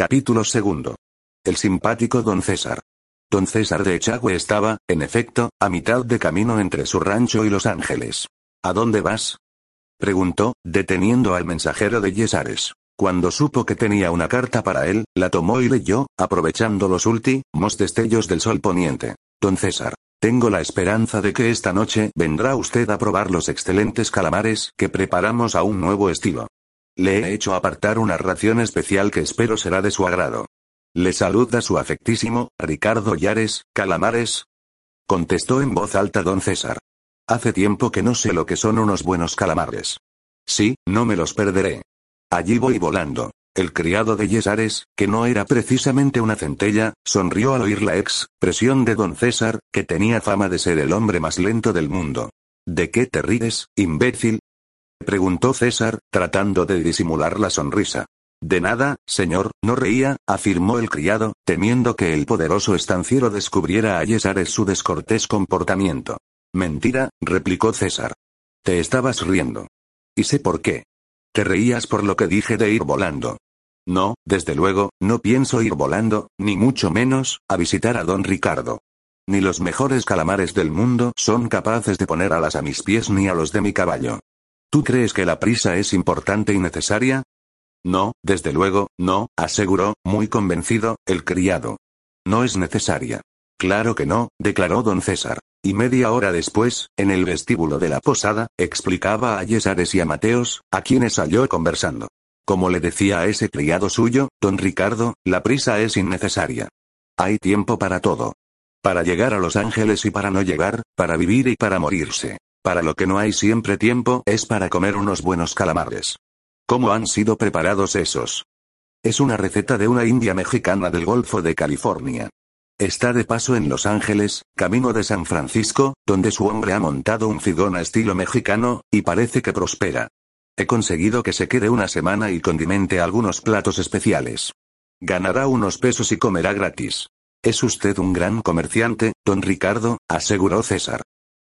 Capítulo segundo. El simpático don César. Don César de Echagüe estaba, en efecto, a mitad de camino entre su rancho y Los Ángeles. ¿A dónde vas? preguntó, deteniendo al mensajero de Yesares. Cuando supo que tenía una carta para él, la tomó y leyó, aprovechando los últimos destellos del sol poniente. Don César. Tengo la esperanza de que esta noche vendrá usted a probar los excelentes calamares que preparamos a un nuevo estilo. Le he hecho apartar una ración especial que espero será de su agrado. Le saluda su afectísimo, Ricardo Yares, calamares. Contestó en voz alta don César. Hace tiempo que no sé lo que son unos buenos calamares. Sí, no me los perderé. Allí voy volando. El criado de Yesares, que no era precisamente una centella, sonrió al oír la expresión de don César, que tenía fama de ser el hombre más lento del mundo. ¿De qué te ríes, imbécil? Preguntó César, tratando de disimular la sonrisa. De nada, señor, no reía, afirmó el criado, temiendo que el poderoso estanciero descubriera a Yesares su descortés comportamiento. Mentira, replicó César. Te estabas riendo. Y sé por qué. Te reías por lo que dije de ir volando. No, desde luego, no pienso ir volando, ni mucho menos, a visitar a don Ricardo. Ni los mejores calamares del mundo son capaces de poner alas a mis pies ni a los de mi caballo. ¿Tú crees que la prisa es importante y necesaria? No, desde luego, no, aseguró, muy convencido, el criado. No es necesaria. Claro que no, declaró don César. Y media hora después, en el vestíbulo de la posada, explicaba a Yesares y a Mateos, a quienes halló conversando. Como le decía a ese criado suyo, don Ricardo, la prisa es innecesaria. Hay tiempo para todo. Para llegar a Los Ángeles y para no llegar, para vivir y para morirse. Para lo que no hay siempre tiempo es para comer unos buenos calamares. ¿Cómo han sido preparados esos? Es una receta de una india mexicana del Golfo de California. Está de paso en Los Ángeles, camino de San Francisco, donde su hombre ha montado un figón a estilo mexicano, y parece que prospera. He conseguido que se quede una semana y condimente algunos platos especiales. Ganará unos pesos y comerá gratis. Es usted un gran comerciante, don Ricardo, aseguró César.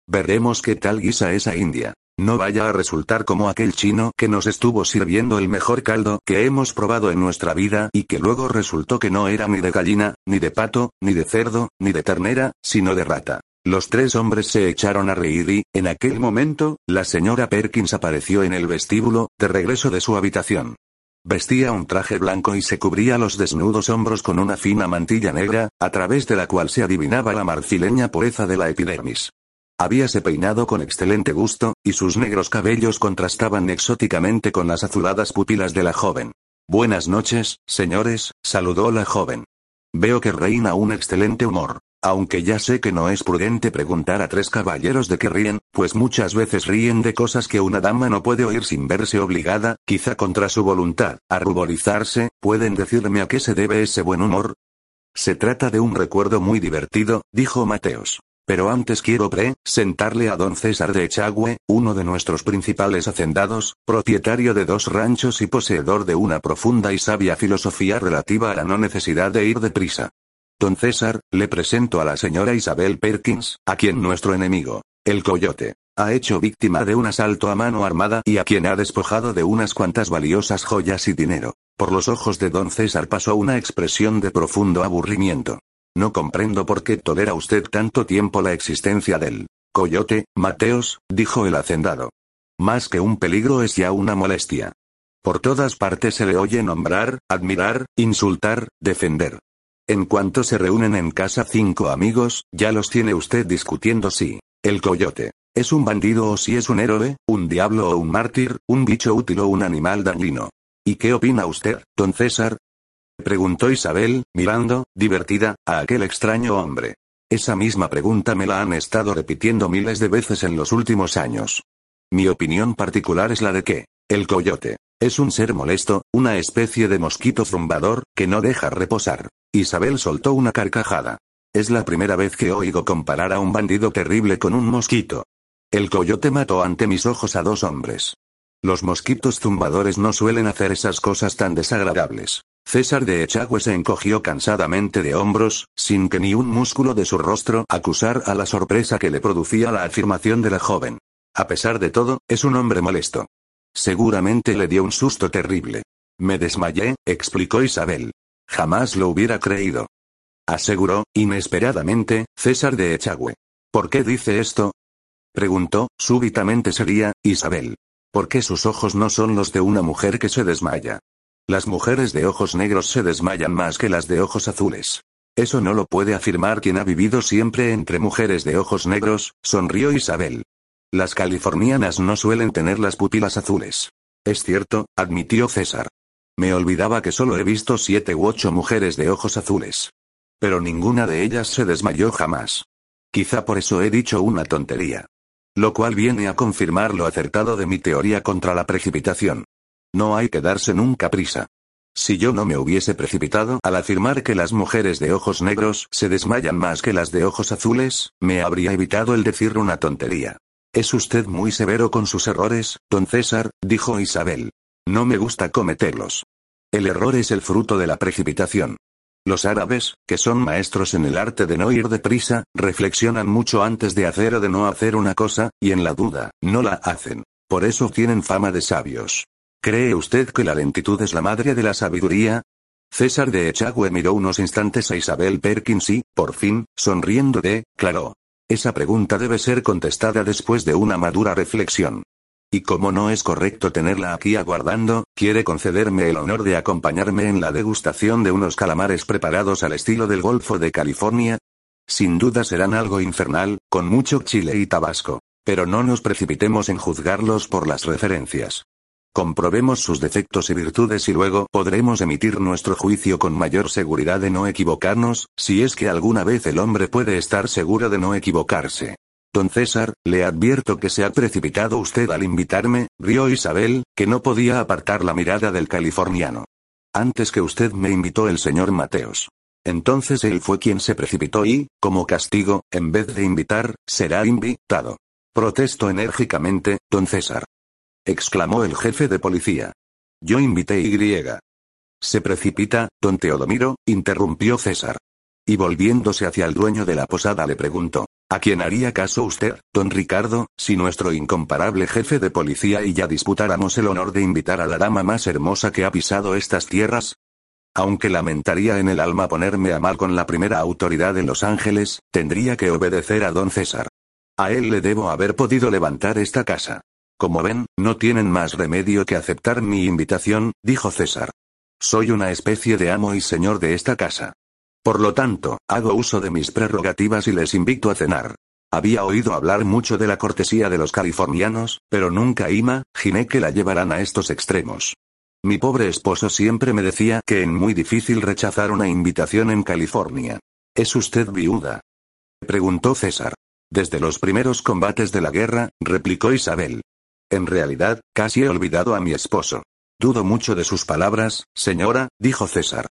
Veremos qué tal guisa esa india. No vaya a resultar como aquel chino que nos estuvo sirviendo el mejor caldo que hemos probado en nuestra vida y que luego resultó que no era ni de gallina, ni de pato, ni de cerdo, ni de ternera, sino de rata. Los tres hombres se echaron a reír y, en aquel momento, la señora Perkins apareció en el vestíbulo, de regreso de su habitación. Vestía un traje blanco y se cubría los desnudos hombros con una fina mantilla negra, a través de la cual se adivinaba la marfileña pureza de la epidermis. Habíase peinado con excelente gusto, y sus negros cabellos contrastaban exóticamente con las azuladas pupilas de la joven. Buenas noches, señores, saludó la joven. Veo que reina un excelente humor. Aunque ya sé que no es prudente preguntar a tres caballeros de qué ríen, pues muchas veces ríen de cosas que una dama no puede oír sin verse obligada, quizá contra su voluntad, a ruborizarse, ¿pueden decirme a qué se debe ese buen humor? Se trata de un recuerdo muy divertido, dijo Mateos. Pero antes quiero presentarle a don César de Echagüe, uno de nuestros principales hacendados, propietario de dos ranchos y poseedor de una profunda y sabia filosofía relativa a la no necesidad de ir deprisa. Don César, le presento a la señora Isabel Perkins, a quien nuestro enemigo, el coyote, ha hecho víctima de un asalto a mano armada y a quien ha despojado de unas cuantas valiosas joyas y dinero. Por los ojos de don César pasó una expresión de profundo aburrimiento. No comprendo por qué tolera usted tanto tiempo la existencia del coyote, Mateos, dijo el hacendado. Más que un peligro es ya una molestia. Por todas partes se le oye nombrar, admirar, insultar, defender. En cuanto se reúnen en casa cinco amigos, ya los tiene usted discutiendo si el coyote es un bandido o si es un héroe, un diablo o un mártir, un bicho útil o un animal dañino. ¿Y qué opina usted, don César? Preguntó Isabel, mirando, divertida, a aquel extraño hombre. Esa misma pregunta me la han estado repitiendo miles de veces en los últimos años. Mi opinión particular es la de que, el coyote, Es un ser molesto, una especie de mosquito zumbador, que no deja reposar. Isabel soltó una carcajada. Es la primera vez que oigo comparar a un bandido terrible con un mosquito. El coyote mató ante mis ojos a dos hombres. Los mosquitos zumbadores no suelen hacer esas cosas tan desagradables. César de Echagüe se encogió cansadamente de hombros, sin que ni un músculo de su rostro acusar a la sorpresa que le producía la afirmación de la joven. A pesar de todo, es un hombre molesto. Seguramente le dio un susto terrible. Me desmayé, explicó Isabel. Jamás lo hubiera creído. Aseguró, inesperadamente, César de Echagüe. ¿Por qué dice esto? Preguntó, súbitamente sería, Isabel. ¿Por qué sus ojos no son los de una mujer que se desmaya? Las mujeres de ojos negros se desmayan más que las de ojos azules. Eso no lo puede afirmar quien ha vivido siempre entre mujeres de ojos negros, sonrió Isabel. Las californianas no suelen tener las pupilas azules. Es cierto, admitió César. Me olvidaba que solo he visto siete u ocho mujeres de ojos azules. Pero ninguna de ellas se desmayó jamás. Quizá por eso he dicho una tontería. Lo cual viene a confirmar lo acertado de mi teoría contra la precipitación. No hay que darse nunca prisa. Si yo no me hubiese precipitado al afirmar que las mujeres de ojos negros se desmayan más que las de ojos azules, me habría evitado el decir una tontería. Es usted muy severo con sus errores, don César, dijo Isabel. No me gusta cometerlos. El error es el fruto de la precipitación. Los árabes, que son maestros en el arte de no ir deprisa, reflexionan mucho antes de hacer o de no hacer una cosa, y en la duda, no la hacen. Por eso tienen fama de sabios. ¿Cree usted que la lentitud es la madre de la sabiduría? César de Echagüe miró unos instantes a Isabel Perkins y, por fin, sonriendo declaró. Esa pregunta debe ser contestada después de una madura reflexión. Y como no es correcto tenerla aquí aguardando, ¿quiere concederme el honor de acompañarme en la degustación de unos calamares preparados al estilo del Golfo de California? Sin duda serán algo infernal, con mucho chile y tabasco. Pero no nos precipitemos en juzgarlos por las referencias. Comprobemos sus defectos y virtudes y luego podremos emitir nuestro juicio con mayor seguridad de no equivocarnos, si es que alguna vez el hombre puede estar seguro de no equivocarse. Don César, le advierto que se ha precipitado usted al invitarme, rió Isabel, que no podía apartar la mirada del californiano. Antes que usted me invitó el señor Mateos. Entonces él fue quien se precipitó y, como castigo, en vez de invitar, será invitado. Protesto enérgicamente, don César exclamó el jefe de policía. Yo invité Y. Se precipita, don Teodomiro, interrumpió César. Y volviéndose hacia el dueño de la posada le preguntó, ¿a quién haría caso usted, don Ricardo, si nuestro incomparable jefe de policía y ya disputáramos el honor de invitar a la dama más hermosa que ha pisado estas tierras? Aunque lamentaría en el alma ponerme a mal con la primera autoridad en Los Ángeles, tendría que obedecer a don César. A él le debo haber podido levantar esta casa. Como ven, no tienen más remedio que aceptar mi invitación, dijo César. Soy una especie de amo y señor de esta casa. Por lo tanto, hago uso de mis prerrogativas y les invito a cenar. Había oído hablar mucho de la cortesía de los californianos, pero nunca imaginé que la llevarán a estos extremos. Mi pobre esposo siempre me decía que es muy difícil rechazar una invitación en California. ¿Es usted viuda? preguntó César. Desde los primeros combates de la guerra, replicó Isabel. En realidad, casi he olvidado a mi esposo. Dudo mucho de sus palabras, señora, dijo César.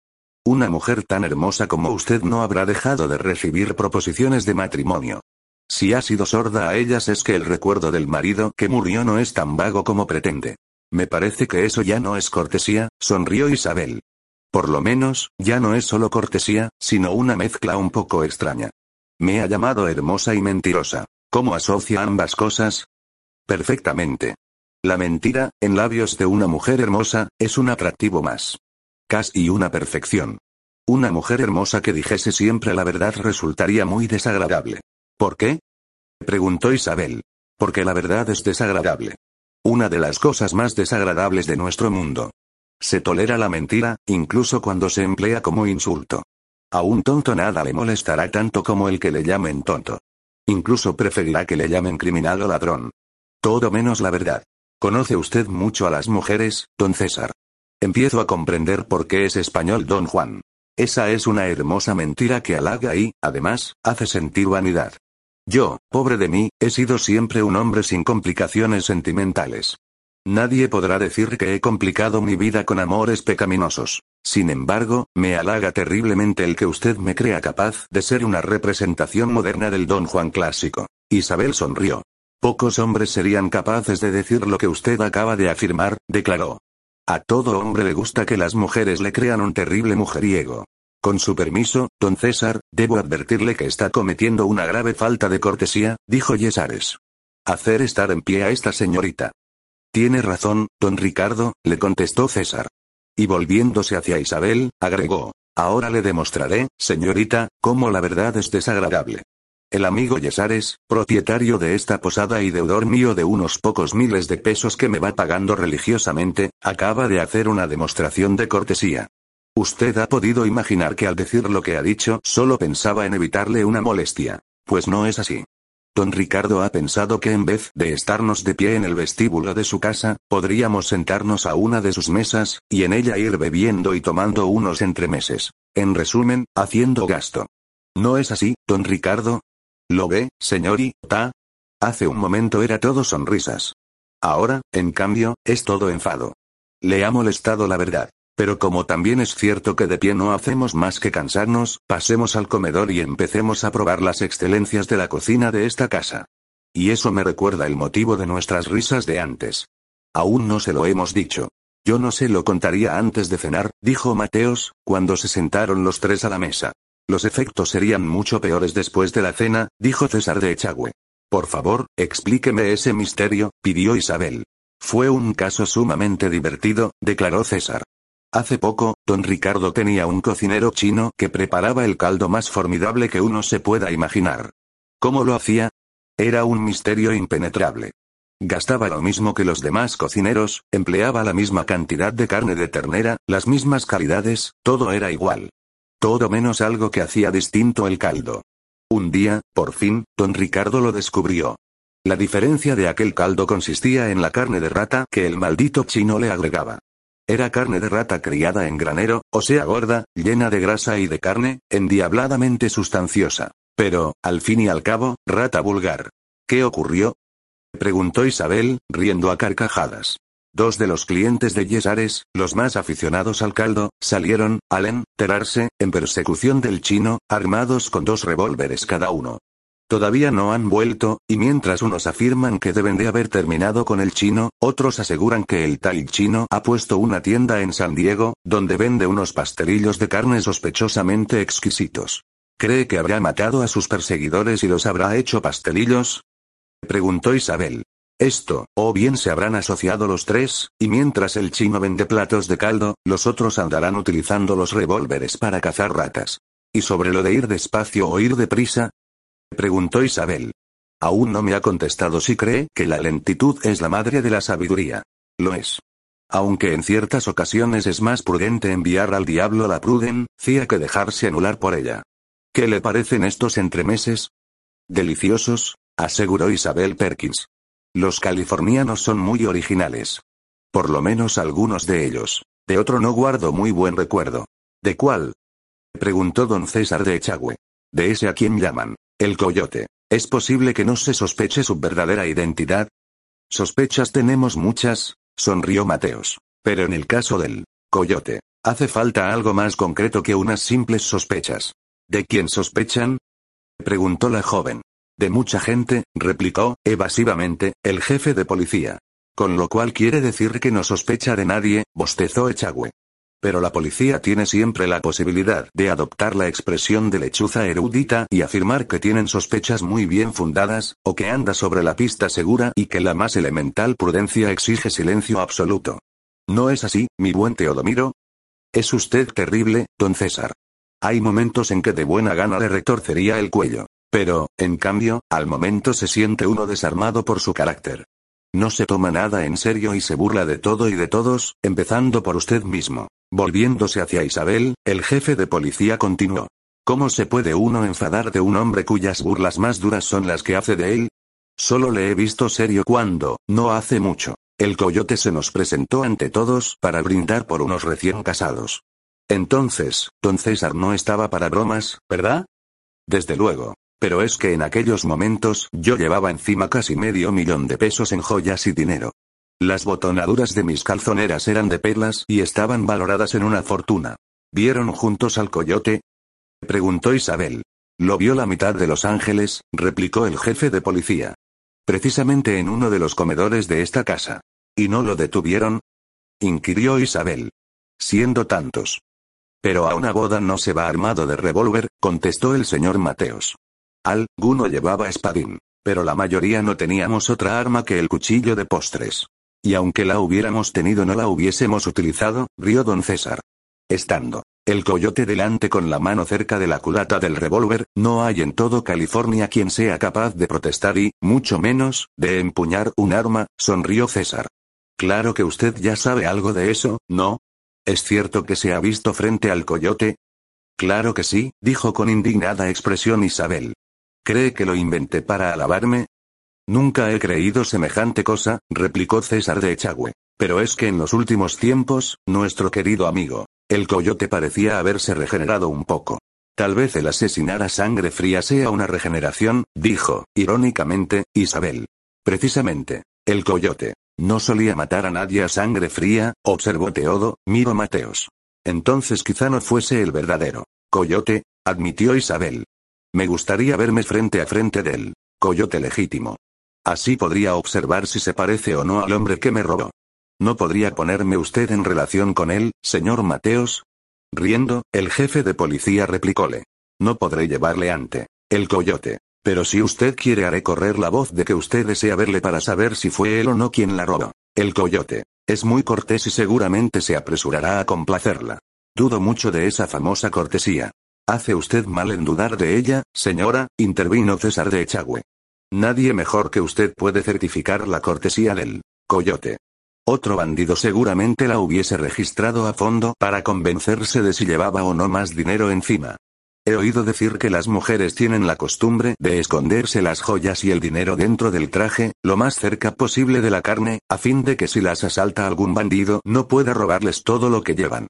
Una mujer tan hermosa como usted no habrá dejado de recibir proposiciones de matrimonio. Si ha sido sorda a ellas es que el recuerdo del marido que murió no es tan vago como pretende. Me parece que eso ya no es cortesía, sonrió Isabel. Por lo menos, ya no es solo cortesía, sino una mezcla un poco extraña. Me ha llamado hermosa y mentirosa. ¿Cómo asocia ambas cosas? Perfectamente. La mentira, en labios de una mujer hermosa, es un atractivo más. Casi una perfección. Una mujer hermosa que dijese siempre la verdad resultaría muy desagradable. ¿Por qué? preguntó Isabel. Porque la verdad es desagradable. Una de las cosas más desagradables de nuestro mundo. Se tolera la mentira, incluso cuando se emplea como insulto. A un tonto nada le molestará tanto como el que le llamen tonto. Incluso preferirá que le llamen criminal o ladrón. Todo menos la verdad. Conoce usted mucho a las mujeres, don César. Empiezo a comprender por qué es español don Juan. Esa es una hermosa mentira que halaga y, además, hace sentir vanidad. Yo, pobre de mí, he sido siempre un hombre sin complicaciones sentimentales. Nadie podrá decir que he complicado mi vida con amores pecaminosos. Sin embargo, me halaga terriblemente el que usted me crea capaz de ser una representación moderna del Don Juan clásico. Isabel sonrió. Pocos hombres serían capaces de decir lo que usted acaba de afirmar, declaró. A todo hombre le gusta que las mujeres le crean un terrible mujeriego. Con su permiso, don César, debo advertirle que está cometiendo una grave falta de cortesía, dijo Yesares. Hacer estar en pie a esta señorita. Tiene razón, don Ricardo, le contestó César. Y volviéndose hacia Isabel, agregó, ahora le demostraré, señorita, cómo la verdad es desagradable. El amigo Yesares, propietario de esta posada y deudor mío de unos pocos miles de pesos que me va pagando religiosamente, acaba de hacer una demostración de cortesía. Usted ha podido imaginar que al decir lo que ha dicho solo pensaba en evitarle una molestia. Pues no es así. Don Ricardo ha pensado que en vez de estarnos de pie en el vestíbulo de su casa, podríamos sentarnos a una de sus mesas, y en ella ir bebiendo y tomando unos entremeses. En resumen, haciendo gasto. ¿No es así, don Ricardo? ¿Lo ve, señorita? Hace un momento era todo sonrisas. Ahora, en cambio, es todo enfado. Le ha molestado la verdad. Pero como también es cierto que de pie no hacemos más que cansarnos, pasemos al comedor y empecemos a probar las excelencias de la cocina de esta casa. Y eso me recuerda el motivo de nuestras risas de antes. Aún no se lo hemos dicho. Yo no se lo contaría antes de cenar, dijo Mateos, cuando se sentaron los tres a la mesa. Los efectos serían mucho peores después de la cena, dijo César de Echagüe. Por favor, explíqueme ese misterio, pidió Isabel. Fue un caso sumamente divertido, declaró César. Hace poco, don Ricardo tenía un cocinero chino que preparaba el caldo más formidable que uno se pueda imaginar. ¿Cómo lo hacía? Era un misterio impenetrable. Gastaba lo mismo que los demás cocineros, empleaba la misma cantidad de carne de ternera, las mismas calidades, todo era igual. Todo menos algo que hacía distinto el caldo. Un día, por fin, don Ricardo lo descubrió. La diferencia de aquel caldo consistía en la carne de rata que el maldito chino le agregaba. Era carne de rata criada en granero, o sea gorda, llena de grasa y de carne, endiabladamente sustanciosa. Pero, al fin y al cabo, rata vulgar. ¿Qué ocurrió? preguntó Isabel, riendo a carcajadas. Dos de los clientes de Yesares, los más aficionados al caldo, salieron, al enterarse, en persecución del chino, armados con dos revólveres cada uno. Todavía no han vuelto, y mientras unos afirman que deben de haber terminado con el chino, otros aseguran que el tal chino ha puesto una tienda en San Diego, donde vende unos pastelillos de carne sospechosamente exquisitos. ¿Cree que habrá matado a sus perseguidores y los habrá hecho pastelillos? preguntó Isabel. Esto, o bien se habrán asociado los tres, y mientras el chino vende platos de caldo, los otros andarán utilizando los revólveres para cazar ratas. Y sobre lo de ir despacio o ir deprisa, Preguntó Isabel. Aún no me ha contestado si cree que la lentitud es la madre de la sabiduría. Lo es. Aunque en ciertas ocasiones es más prudente enviar al diablo la prudencia que dejarse anular por ella. ¿Qué le parecen estos entremeses? Deliciosos, aseguró Isabel Perkins. Los californianos son muy originales. Por lo menos algunos de ellos. De otro no guardo muy buen recuerdo. ¿De cuál? preguntó don César de Echagüe. De ese a quien llaman. El coyote. ¿Es posible que no se sospeche su verdadera identidad? Sospechas tenemos muchas, sonrió Mateos. Pero en el caso del coyote, hace falta algo más concreto que unas simples sospechas. ¿De quién sospechan? preguntó la joven. De mucha gente, replicó, evasivamente, el jefe de policía. Con lo cual quiere decir que no sospecha de nadie, bostezó Echagüe. Pero la policía tiene siempre la posibilidad de adoptar la expresión de lechuza erudita y afirmar que tienen sospechas muy bien fundadas, o que anda sobre la pista segura y que la más elemental prudencia exige silencio absoluto. ¿No es así, mi buen Teodomiro? Es usted terrible, don César. Hay momentos en que de buena gana le retorcería el cuello. Pero, en cambio, al momento se siente uno desarmado por su carácter. No se toma nada en serio y se burla de todo y de todos, empezando por usted mismo. Volviéndose hacia Isabel, el jefe de policía continuó. ¿Cómo se puede uno enfadar de un hombre cuyas burlas más duras son las que hace de él? Solo le he visto serio cuando, no hace mucho, el coyote se nos presentó ante todos para brindar por unos recién casados. Entonces, don César no estaba para bromas, ¿verdad? Desde luego. Pero es que en aquellos momentos yo llevaba encima casi medio millón de pesos en joyas y dinero. Las botonaduras de mis calzoneras eran de perlas y estaban valoradas en una fortuna. ¿Vieron juntos al coyote? Preguntó Isabel. Lo vio la mitad de Los Ángeles, replicó el jefe de policía. Precisamente en uno de los comedores de esta casa. ¿Y no lo detuvieron? inquirió Isabel. Siendo tantos. Pero a una boda no se va armado de revólver, contestó el señor Mateos. Alguno llevaba espadín, pero la mayoría no teníamos otra arma que el cuchillo de postres. Y aunque la hubiéramos tenido no la hubiésemos utilizado, rió don César. Estando el coyote delante con la mano cerca de la culata del revólver, no hay en todo California quien sea capaz de protestar y, mucho menos, de empuñar un arma, sonrió César. Claro que usted ya sabe algo de eso, ¿no? ¿Es cierto que se ha visto frente al coyote? Claro que sí, dijo con indignada expresión Isabel. ¿Cree que lo inventé para alabarme? Nunca he creído semejante cosa, replicó César de Echagüe. Pero es que en los últimos tiempos, nuestro querido amigo, el coyote parecía haberse regenerado un poco. Tal vez el asesinar a sangre fría sea una regeneración, dijo, irónicamente, Isabel. Precisamente, el coyote. No solía matar a nadie a sangre fría, observó Teodo, miro Mateos. Entonces quizá no fuese el verdadero. Coyote, admitió Isabel. Me gustaría verme frente a frente del coyote legítimo. Así podría observar si se parece o no al hombre que me robó. ¿No podría ponerme usted en relación con él, señor Mateos? Riendo, el jefe de policía replicóle. No podré llevarle ante el coyote. Pero si usted quiere haré correr la voz de que usted desea verle para saber si fue él o no quien la robó. El coyote. Es muy cortés y seguramente se apresurará a complacerla. Dudo mucho de esa famosa cortesía. Hace usted mal en dudar de ella, señora, intervino César de Echagüe. Nadie mejor que usted puede certificar la cortesía del coyote. Otro bandido seguramente la hubiese registrado a fondo para convencerse de si llevaba o no más dinero encima. He oído decir que las mujeres tienen la costumbre de esconderse las joyas y el dinero dentro del traje, lo más cerca posible de la carne, a fin de que si las asalta algún bandido no pueda robarles todo lo que llevan.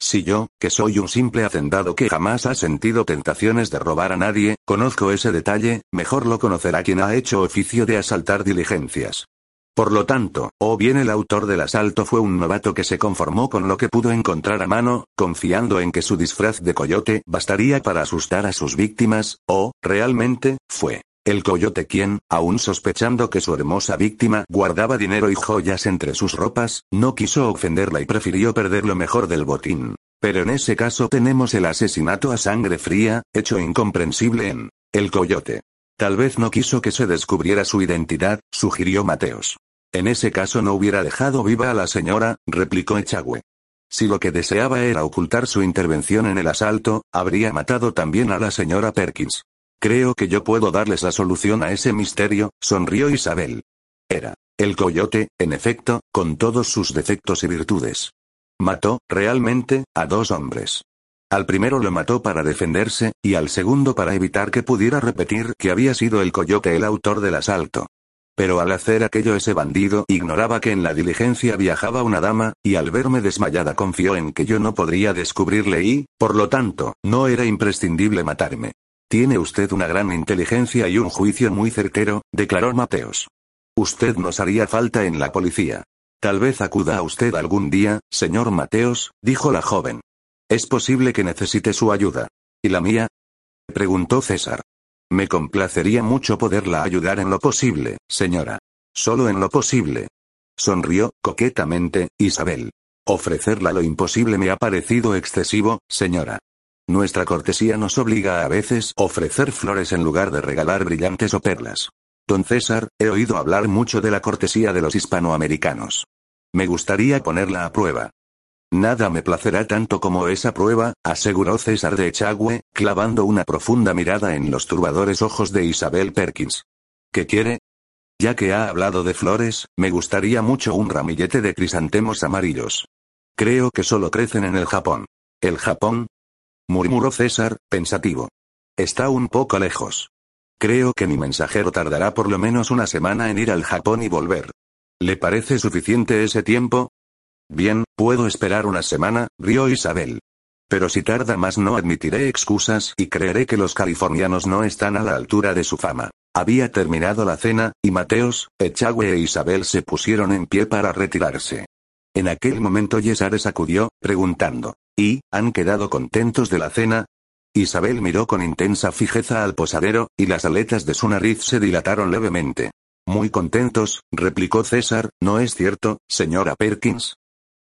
Si yo, que soy un simple hacendado que jamás ha sentido tentaciones de robar a nadie, conozco ese detalle, mejor lo conocerá quien ha hecho oficio de asaltar diligencias. Por lo tanto, o bien el autor del asalto fue un novato que se conformó con lo que pudo encontrar a mano, confiando en que su disfraz de coyote bastaría para asustar a sus víctimas, o, realmente, fue el coyote quien, aun sospechando que su hermosa víctima guardaba dinero y joyas entre sus ropas, no quiso ofenderla y prefirió perder lo mejor del botín. Pero en ese caso tenemos el asesinato a sangre fría, hecho incomprensible en el coyote. Tal vez no quiso que se descubriera su identidad, sugirió Mateos. En ese caso no hubiera dejado viva a la señora, replicó Echagüe. Si lo que deseaba era ocultar su intervención en el asalto, habría matado también a la señora Perkins. Creo que yo puedo darles la solución a ese misterio, sonrió Isabel. Era el coyote, en efecto, con todos sus defectos y virtudes. Mató, realmente, a dos hombres. Al primero lo mató para defenderse, y al segundo para evitar que pudiera repetir que había sido el coyote el autor del asalto. Pero al hacer aquello ese bandido ignoraba que en la diligencia viajaba una dama, y al verme desmayada confió en que yo no podría descubrirle y, por lo tanto, no era imprescindible matarme. Tiene usted una gran inteligencia y un juicio muy certero, declaró Mateos. Usted nos haría falta en la policía. Tal vez acuda a usted algún día, señor Mateos, dijo la joven. Es posible que necesite su ayuda. ¿Y la mía? preguntó César. Me complacería mucho poderla ayudar en lo posible, señora. Solo en lo posible. Sonrió, coquetamente, Isabel. Ofrecerla lo imposible me ha parecido excesivo, señora. Nuestra cortesía nos obliga a veces ofrecer flores en lugar de regalar brillantes o perlas. Don César, he oído hablar mucho de la cortesía de los hispanoamericanos. Me gustaría ponerla a prueba. Nada me placerá tanto como esa prueba, aseguró César de Echagüe, clavando una profunda mirada en los turbadores ojos de Isabel Perkins. ¿Qué quiere? Ya que ha hablado de flores, me gustaría mucho un ramillete de crisantemos amarillos. Creo que solo crecen en el Japón. ¿El Japón? Murmuró César, pensativo. Está un poco lejos. Creo que mi mensajero tardará por lo menos una semana en ir al Japón y volver. ¿Le parece suficiente ese tiempo? Bien, puedo esperar una semana, rió Isabel. Pero si tarda más no admitiré excusas y creeré que los californianos no están a la altura de su fama. Había terminado la cena, y Mateos, Echagüe e Isabel se pusieron en pie para retirarse. En aquel momento Yesares acudió, preguntando, ¿y, han quedado contentos de la cena? Isabel miró con intensa fijeza al posadero, y las aletas de su nariz se dilataron levemente. Muy contentos, replicó César, ¿no es cierto, señora Perkins?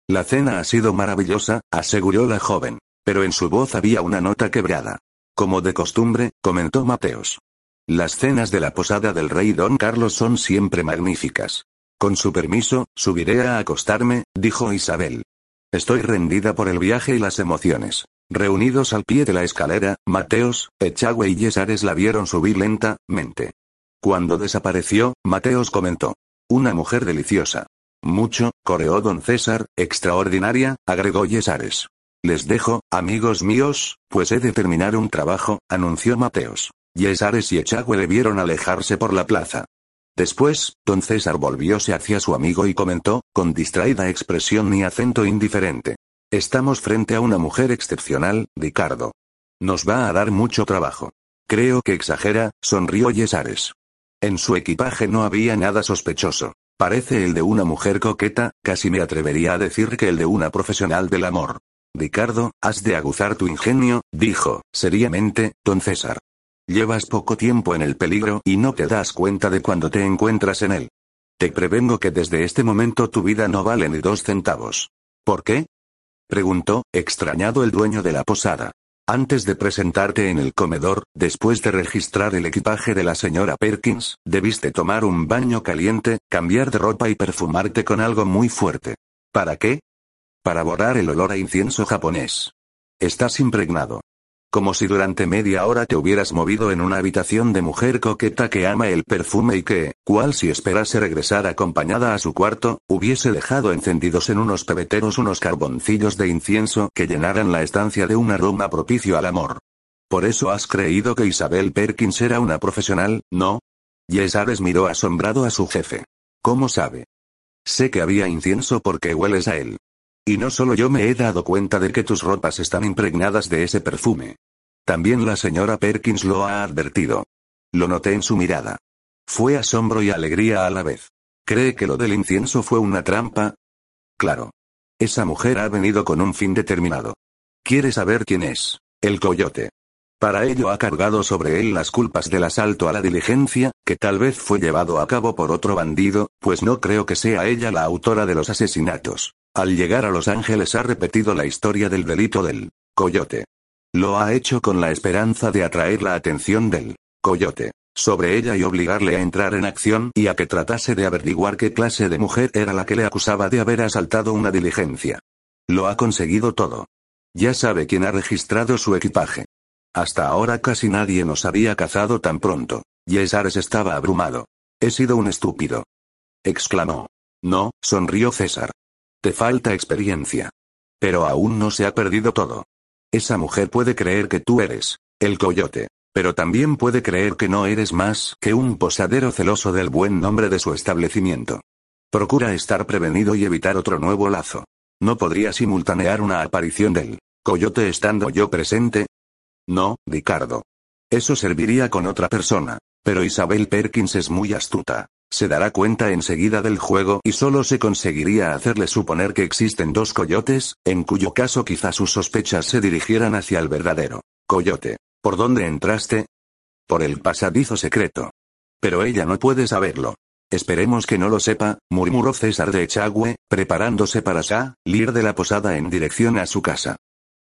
La cena ha sido maravillosa, aseguró la joven. Pero en su voz había una nota quebrada. Como de costumbre, comentó Mateos. Las cenas de la posada del rey Don Carlos son siempre magníficas. Con su permiso, subiré a acostarme, dijo Isabel. Estoy rendida por el viaje y las emociones. Reunidos al pie de la escalera, Mateos, Echagüe y Yesares la vieron subir lentamente. Cuando desapareció, Mateos comentó. Una mujer deliciosa. Mucho, coreó don César, extraordinaria, agregó Yesares. Les dejo, amigos míos, pues he de terminar un trabajo, anunció Mateos. Yesares y Echagüe debieron alejarse por la plaza. Después, don César volvióse hacia su amigo y comentó, con distraída expresión y acento indiferente. Estamos frente a una mujer excepcional, Ricardo. Nos va a dar mucho trabajo. Creo que exagera, sonrió Yesares. En su equipaje no había nada sospechoso. Parece el de una mujer coqueta, casi me atrevería a decir que el de una profesional del amor. Ricardo, has de aguzar tu ingenio, dijo, seriamente, don César. Llevas poco tiempo en el peligro y no te das cuenta de cuando te encuentras en él. Te prevengo que desde este momento tu vida no vale ni dos centavos. ¿Por qué? preguntó, extrañado el dueño de la posada. Antes de presentarte en el comedor, después de registrar el equipaje de la señora Perkins, debiste tomar un baño caliente, cambiar de ropa y perfumarte con algo muy fuerte. ¿Para qué? Para borrar el olor a incienso japonés. Estás impregnado. Como si durante media hora te hubieras movido en una habitación de mujer coqueta que ama el perfume y que, cual si esperase regresar acompañada a su cuarto, hubiese dejado encendidos en unos pebeteros unos carboncillos de incienso que llenaran la estancia de un aroma propicio al amor. Por eso has creído que Isabel Perkins era una profesional, ¿no? Yesares miró asombrado a su jefe. ¿Cómo sabe? Sé que había incienso porque hueles a él. Y no solo yo me he dado cuenta de que tus ropas están impregnadas de ese perfume. También la señora Perkins lo ha advertido. Lo noté en su mirada. Fue asombro y alegría a la vez. ¿Cree que lo del incienso fue una trampa? Claro. Esa mujer ha venido con un fin determinado. Quiere saber quién es. El coyote. Para ello ha cargado sobre él las culpas del asalto a la diligencia, que tal vez fue llevado a cabo por otro bandido, pues no creo que sea ella la autora de los asesinatos. Al llegar a Los Ángeles ha repetido la historia del delito del coyote. Lo ha hecho con la esperanza de atraer la atención del coyote sobre ella y obligarle a entrar en acción y a que tratase de averiguar qué clase de mujer era la que le acusaba de haber asaltado una diligencia. Lo ha conseguido todo. Ya sabe quién ha registrado su equipaje. Hasta ahora casi nadie nos había cazado tan pronto. Yesares estaba abrumado. He sido un estúpido. exclamó. No, sonrió César. Te falta experiencia. Pero aún no se ha perdido todo. Esa mujer puede creer que tú eres el coyote. Pero también puede creer que no eres más que un posadero celoso del buen nombre de su establecimiento. Procura estar prevenido y evitar otro nuevo lazo. ¿No podría simultanear una aparición del coyote estando yo presente? No, Ricardo. Eso serviría con otra persona. Pero Isabel Perkins es muy astuta. Se dará cuenta enseguida del juego y solo se conseguiría hacerle suponer que existen dos coyotes, en cuyo caso quizá sus sospechas se dirigieran hacia el verdadero coyote. ¿Por dónde entraste? Por el pasadizo secreto. Pero ella no puede saberlo. Esperemos que no lo sepa, murmuró César de Echagüe, preparándose para salir de la posada en dirección a su casa.